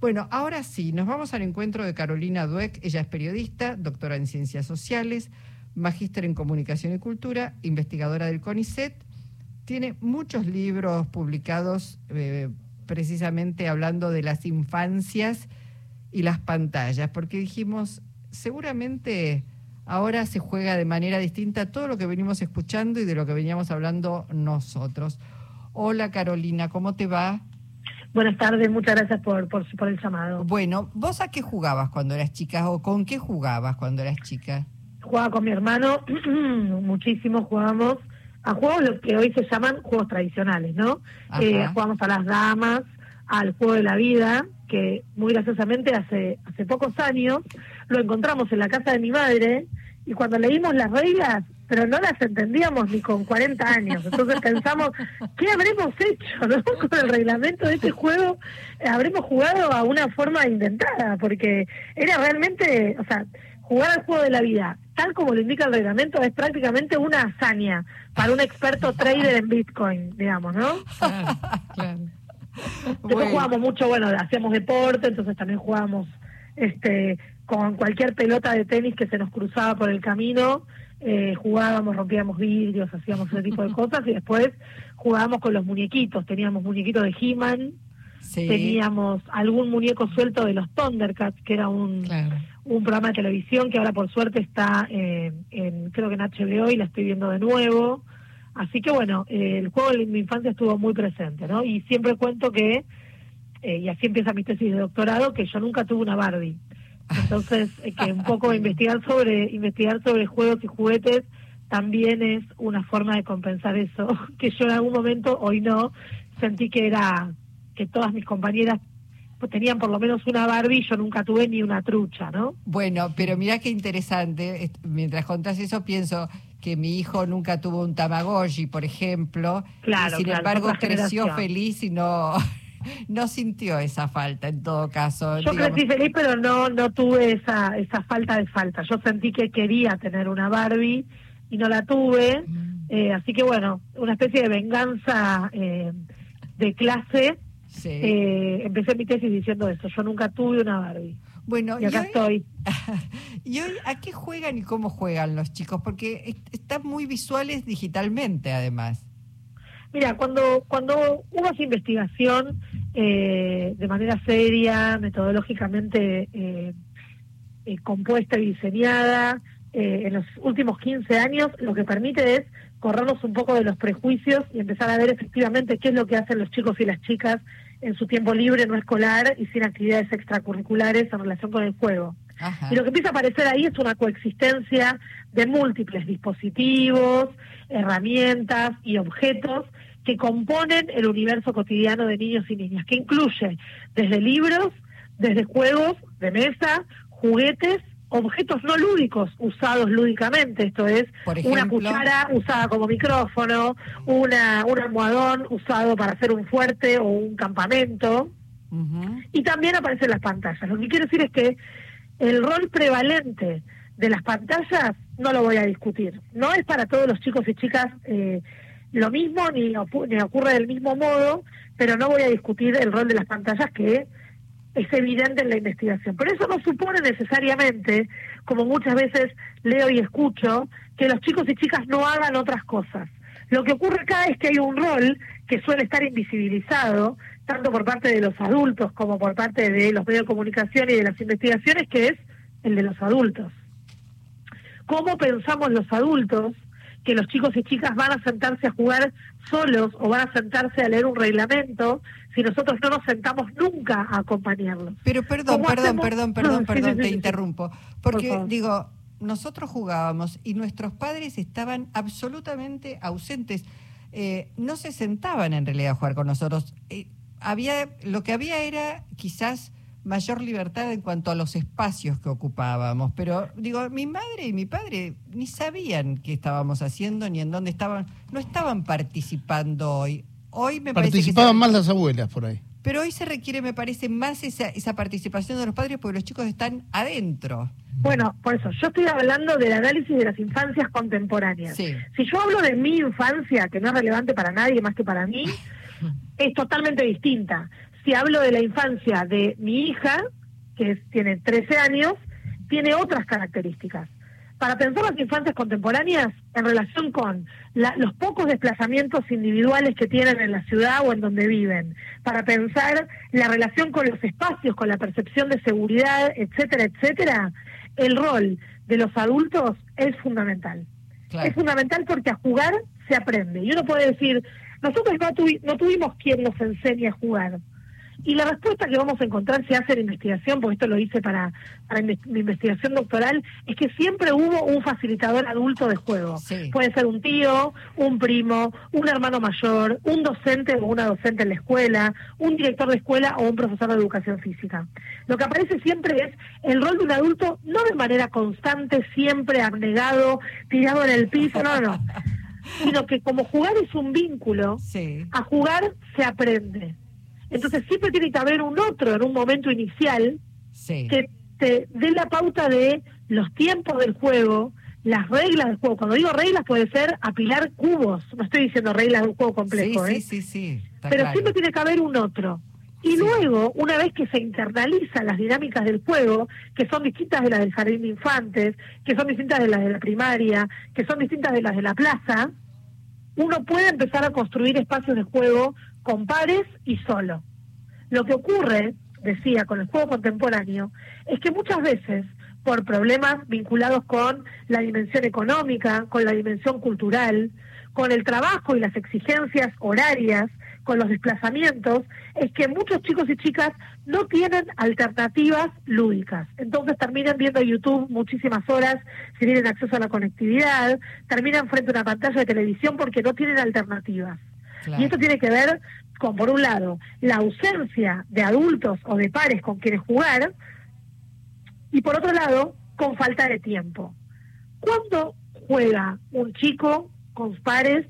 Bueno, ahora sí, nos vamos al encuentro de Carolina Dueck. Ella es periodista, doctora en ciencias sociales, magíster en comunicación y cultura, investigadora del CONICET. Tiene muchos libros publicados eh, precisamente hablando de las infancias y las pantallas, porque dijimos, seguramente ahora se juega de manera distinta todo lo que venimos escuchando y de lo que veníamos hablando nosotros. Hola Carolina, ¿cómo te va? Buenas tardes, muchas gracias por, por, por, el llamado. Bueno, ¿vos a qué jugabas cuando eras chica o con qué jugabas cuando eras chica? Jugaba con mi hermano, muchísimo jugábamos a juegos lo que hoy se llaman juegos tradicionales, ¿no? Eh, jugamos a las damas, al juego de la vida, que muy graciosamente hace, hace pocos años lo encontramos en la casa de mi madre y cuando leímos las reglas pero no las entendíamos ni con 40 años. Entonces pensamos, ¿qué habremos hecho ¿no? con el reglamento de este juego? Habremos jugado a una forma inventada, porque era realmente, o sea, jugar al juego de la vida, tal como lo indica el reglamento, es prácticamente una hazaña para un experto trader en Bitcoin, digamos, ¿no? Claro, claro. Después jugábamos mucho, bueno, hacíamos deporte, entonces también jugábamos este, con cualquier pelota de tenis que se nos cruzaba por el camino eh, jugábamos, rompíamos vidrios, hacíamos ese tipo de cosas y después jugábamos con los muñequitos, teníamos muñequitos de He-Man, teníamos algún muñeco suelto de los Thundercats, que era un, un programa de televisión que ahora por suerte está eh, en, creo que en HBO y la estoy viendo de nuevo. Así que bueno, eh, el juego en mi infancia estuvo muy presente, ¿no? Y siempre cuento que, y así empieza mi tesis de doctorado, que yo nunca tuve una Barbie. Entonces, eh, que un poco investigar sobre investigar sobre juegos y juguetes también es una forma de compensar eso, que yo en algún momento, hoy no, sentí que era que todas mis compañeras pues, tenían por lo menos una Barbie, yo nunca tuve ni una trucha, ¿no? Bueno, pero mira qué interesante, mientras contás eso pienso que mi hijo nunca tuvo un Tamagotchi, por ejemplo, y sin embargo creció feliz y no no sintió esa falta en todo caso. Yo crecí feliz, pero no no tuve esa esa falta de falta. Yo sentí que quería tener una Barbie y no la tuve. Mm. Eh, así que bueno, una especie de venganza eh, de clase. Eh, empecé mi tesis diciendo eso. Yo nunca tuve una Barbie. Bueno, y acá estoy. ¿Y hoy a qué juegan y cómo juegan los chicos? Porque están muy visuales digitalmente, además. Mira, cuando, cuando esa investigación eh, de manera seria, metodológicamente eh, eh, compuesta y diseñada, en los últimos 15 años, lo que permite es corrernos un poco de los prejuicios y empezar a ver efectivamente qué es lo que hacen los chicos y las chicas en su tiempo libre, no escolar y sin actividades extracurriculares en relación con el juego. Y lo que empieza a aparecer ahí es una coexistencia de múltiples dispositivos, herramientas y objetos que componen el universo cotidiano de niños y niñas, que incluye desde libros, desde juegos de mesa, juguetes, objetos no lúdicos usados lúdicamente, esto es una cuchara usada como micrófono, una, un almohadón usado para hacer un fuerte o un campamento, y también aparecen las pantallas. Lo que quiero decir es que el rol prevalente de las pantallas no lo voy a discutir. No es para todos los chicos y chicas eh, lo mismo ni, ni ocurre del mismo modo, pero no voy a discutir el rol de las pantallas que es evidente en la investigación. Pero eso no supone necesariamente, como muchas veces leo y escucho, que los chicos y chicas no hagan otras cosas. Lo que ocurre acá es que hay un rol que suele estar invisibilizado, tanto por parte de los adultos como por parte de los medios de comunicación y de las investigaciones, que es el de los adultos. ¿Cómo pensamos los adultos que los chicos y chicas van a sentarse a jugar solos o van a sentarse a leer un reglamento si nosotros no nos sentamos nunca a acompañarlos? Pero perdón, perdón, perdón, perdón, perdón, te interrumpo. Porque digo, nosotros jugábamos y nuestros padres estaban absolutamente ausentes. Eh, no se sentaban en realidad a jugar con nosotros. Eh, había, lo que había era quizás mayor libertad en cuanto a los espacios que ocupábamos. Pero digo, mi madre y mi padre ni sabían qué estábamos haciendo ni en dónde estaban, no estaban participando hoy. Hoy me Participaban más las abuelas por ahí. Pero hoy se requiere, me parece, más esa, esa participación de los padres porque los chicos están adentro. Bueno, por eso, yo estoy hablando del análisis de las infancias contemporáneas. Si yo hablo de mi infancia, que no es relevante para nadie más que para mí, es totalmente distinta si hablo de la infancia de mi hija, que tiene 13 años, tiene otras características. Para pensar las infancias contemporáneas en relación con los pocos desplazamientos individuales que tienen en la ciudad o en donde viven, para pensar la relación con los espacios, con la percepción de seguridad, etcétera, etcétera, el rol de los adultos es fundamental. Es fundamental porque a jugar se aprende. Y uno puede decir, nosotros no, no tuvimos quien nos enseñe a jugar. Y la respuesta que vamos a encontrar si hace la investigación, porque esto lo hice para, para mi investigación doctoral, es que siempre hubo un facilitador adulto de juego. Puede ser un tío, un primo, un hermano mayor, un docente o una docente en la escuela, un director de escuela o un profesor de educación física. Lo que aparece siempre es el rol de un adulto, no de manera constante, siempre abnegado, tirado en el piso, no, no, sino que como jugar es un vínculo, a jugar se aprende. Entonces siempre tiene que haber un otro en un momento inicial que te dé la pauta de los tiempos del juego, las reglas del juego. Cuando digo reglas puede ser apilar cubos, no estoy diciendo reglas de un juego complejo, sí, ¿eh? sí, sí, Pero siempre tiene que haber un otro. Y luego, una vez que se internalizan las dinámicas del juego, que son distintas de las del jardín de infantes, que son distintas de las de la primaria, que son distintas de las de la plaza, uno puede empezar a construir espacios de juego con pares y solo. Lo que ocurre, decía, con el juego contemporáneo, es que muchas veces, por problemas vinculados con la dimensión económica, con la dimensión cultural, con el trabajo y las exigencias horarias, con los desplazamientos, es que muchos chicos y chicas no tienen alternativas lúdicas. Entonces terminan viendo YouTube muchísimas horas si tienen acceso a la conectividad, terminan frente a una pantalla de televisión porque no tienen alternativas. Y esto tiene que ver con, por un lado, la ausencia de adultos o de pares con quienes jugar, y por otro lado, con falta de tiempo. ¿Cuándo juega un chico con pares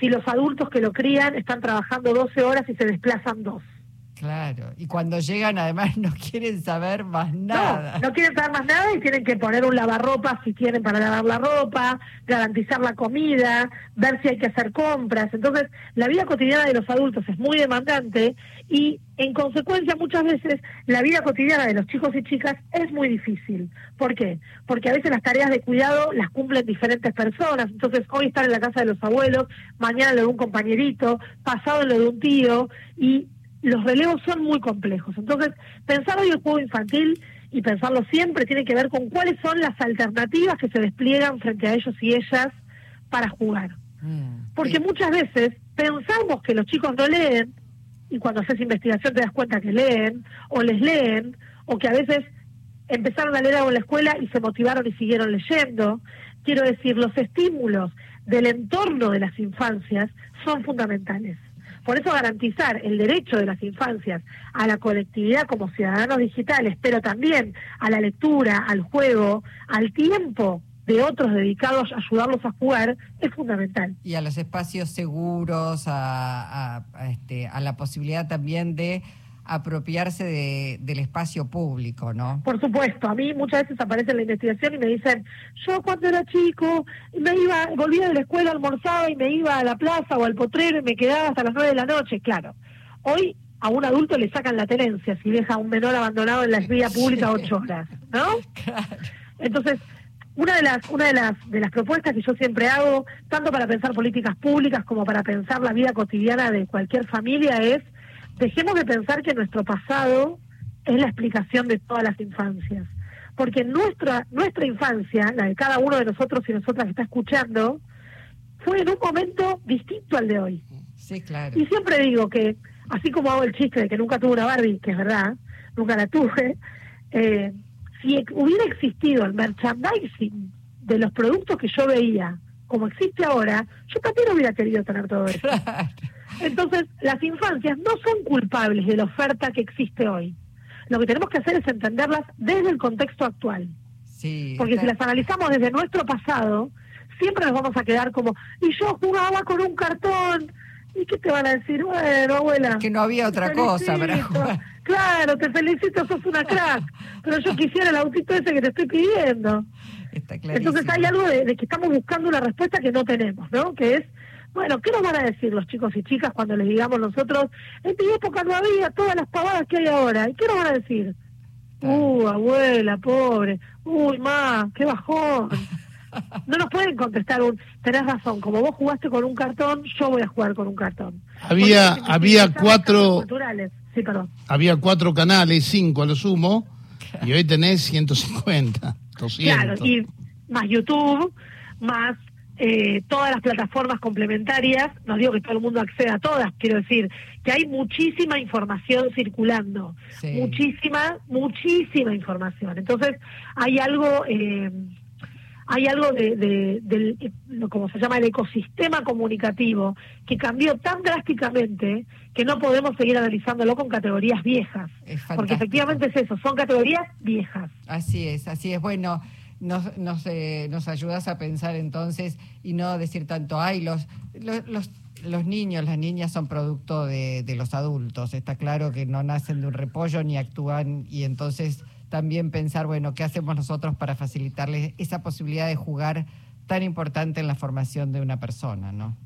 si los adultos que lo crían están trabajando 12 horas y se desplazan dos? Claro, y cuando llegan además no quieren saber más nada. No, no quieren saber más nada y tienen que poner un lavarropa si quieren para lavar la ropa, garantizar la comida, ver si hay que hacer compras. Entonces, la vida cotidiana de los adultos es muy demandante y en consecuencia muchas veces la vida cotidiana de los chicos y chicas es muy difícil. ¿Por qué? Porque a veces las tareas de cuidado las cumplen diferentes personas. Entonces, hoy están en la casa de los abuelos, mañana lo de un compañerito, pasado lo de un tío y los relevos son muy complejos. Entonces, pensar hoy el juego infantil y pensarlo siempre tiene que ver con cuáles son las alternativas que se despliegan frente a ellos y ellas para jugar. Mm, Porque muchas veces pensamos que los chicos no leen y cuando haces investigación te das cuenta que leen o les leen o que a veces empezaron a leer algo en la escuela y se motivaron y siguieron leyendo. Quiero decir, los estímulos del entorno de las infancias son fundamentales. Por eso garantizar el derecho de las infancias a la colectividad como ciudadanos digitales, pero también a la lectura, al juego, al tiempo de otros dedicados a ayudarlos a jugar es fundamental. Y a los espacios seguros, a, a, este, a la posibilidad también de apropiarse de, del espacio público, ¿no? Por supuesto, a mí muchas veces aparece en la investigación y me dicen, yo cuando era chico me iba, volvía de la escuela, almorzaba y me iba a la plaza o al potrero y me quedaba hasta las nueve de la noche, claro. Hoy a un adulto le sacan la tenencia si deja a un menor abandonado en la vía pública ocho horas, ¿no? Entonces, una de las una de las de las propuestas que yo siempre hago tanto para pensar políticas públicas como para pensar la vida cotidiana de cualquier familia es dejemos de pensar que nuestro pasado es la explicación de todas las infancias. Porque nuestra, nuestra infancia, la de cada uno de nosotros y nosotras que está escuchando, fue en un momento distinto al de hoy. Sí, claro. Y siempre digo que, así como hago el chiste de que nunca tuve una Barbie, que es verdad, nunca la tuve, eh, si hubiera existido el merchandising de los productos que yo veía, como existe ahora, yo también hubiera querido tener todo eso. Entonces, las infancias no son culpables de la oferta que existe hoy. Lo que tenemos que hacer es entenderlas desde el contexto actual. Sí, Porque si las analizamos desde nuestro pasado, siempre nos vamos a quedar como, y yo jugaba con un cartón, ¿y qué te van a decir? Bueno, abuela. Que no había otra cosa para jugar. Claro, te felicito, sos una crack, pero yo quisiera el autito ese que te estoy pidiendo. Está Entonces hay algo de, de que estamos buscando una respuesta que no tenemos, ¿no? Que es Bueno, ¿qué nos van a decir los chicos y chicas cuando les digamos nosotros, en mi época no había todas las pavadas que hay ahora? ¿Y qué nos van a decir? Uh, abuela, pobre. Uy, ma, qué bajón. No nos pueden contestar un, tenés razón, como vos jugaste con un cartón, yo voy a jugar con un cartón. Había, había cuatro, sí, perdón. había cuatro canales, cinco a lo sumo, y hoy tenés 150, 200. Claro, y más YouTube, más eh, todas las plataformas complementarias, no digo que todo el mundo acceda a todas, quiero decir que hay muchísima información circulando, muchísima, muchísima información. Entonces hay algo, eh, hay algo de, de, del, como se llama, el ecosistema comunicativo que cambió tan drásticamente que no podemos seguir analizándolo con categorías viejas, porque efectivamente es eso, son categorías viejas. Así es, así es. Bueno nos, nos, eh, nos ayudas a pensar entonces y no decir tanto, ay, los, los, los, niños, las niñas son producto de, de los adultos. Está claro que no nacen de un repollo ni actúan y entonces también pensar, bueno, ¿qué hacemos nosotros para facilitarles esa posibilidad de jugar tan importante en la formación de una persona, ¿no?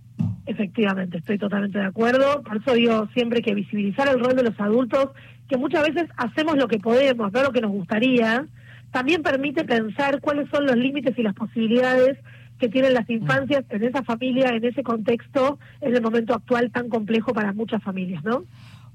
Efectivamente, estoy totalmente de acuerdo. Por eso digo siempre que visibilizar el rol de los adultos, que muchas veces hacemos lo que podemos, no lo que nos gustaría, también permite pensar cuáles son los límites y las posibilidades que tienen las infancias en esa familia, en ese contexto, en el momento actual tan complejo para muchas familias, ¿no?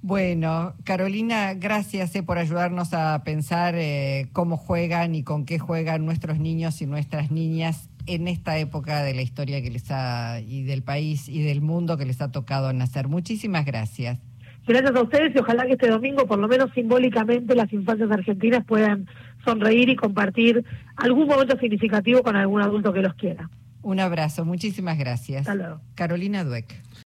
Bueno, Carolina, gracias eh, por ayudarnos a pensar eh, cómo juegan y con qué juegan nuestros niños y nuestras niñas en esta época de la historia que les ha y del país y del mundo que les ha tocado nacer. Muchísimas gracias. Gracias a ustedes y ojalá que este domingo, por lo menos simbólicamente, las infancias argentinas puedan sonreír y compartir algún momento significativo con algún adulto que los quiera. Un abrazo, muchísimas gracias. Hasta luego. Carolina Dueck.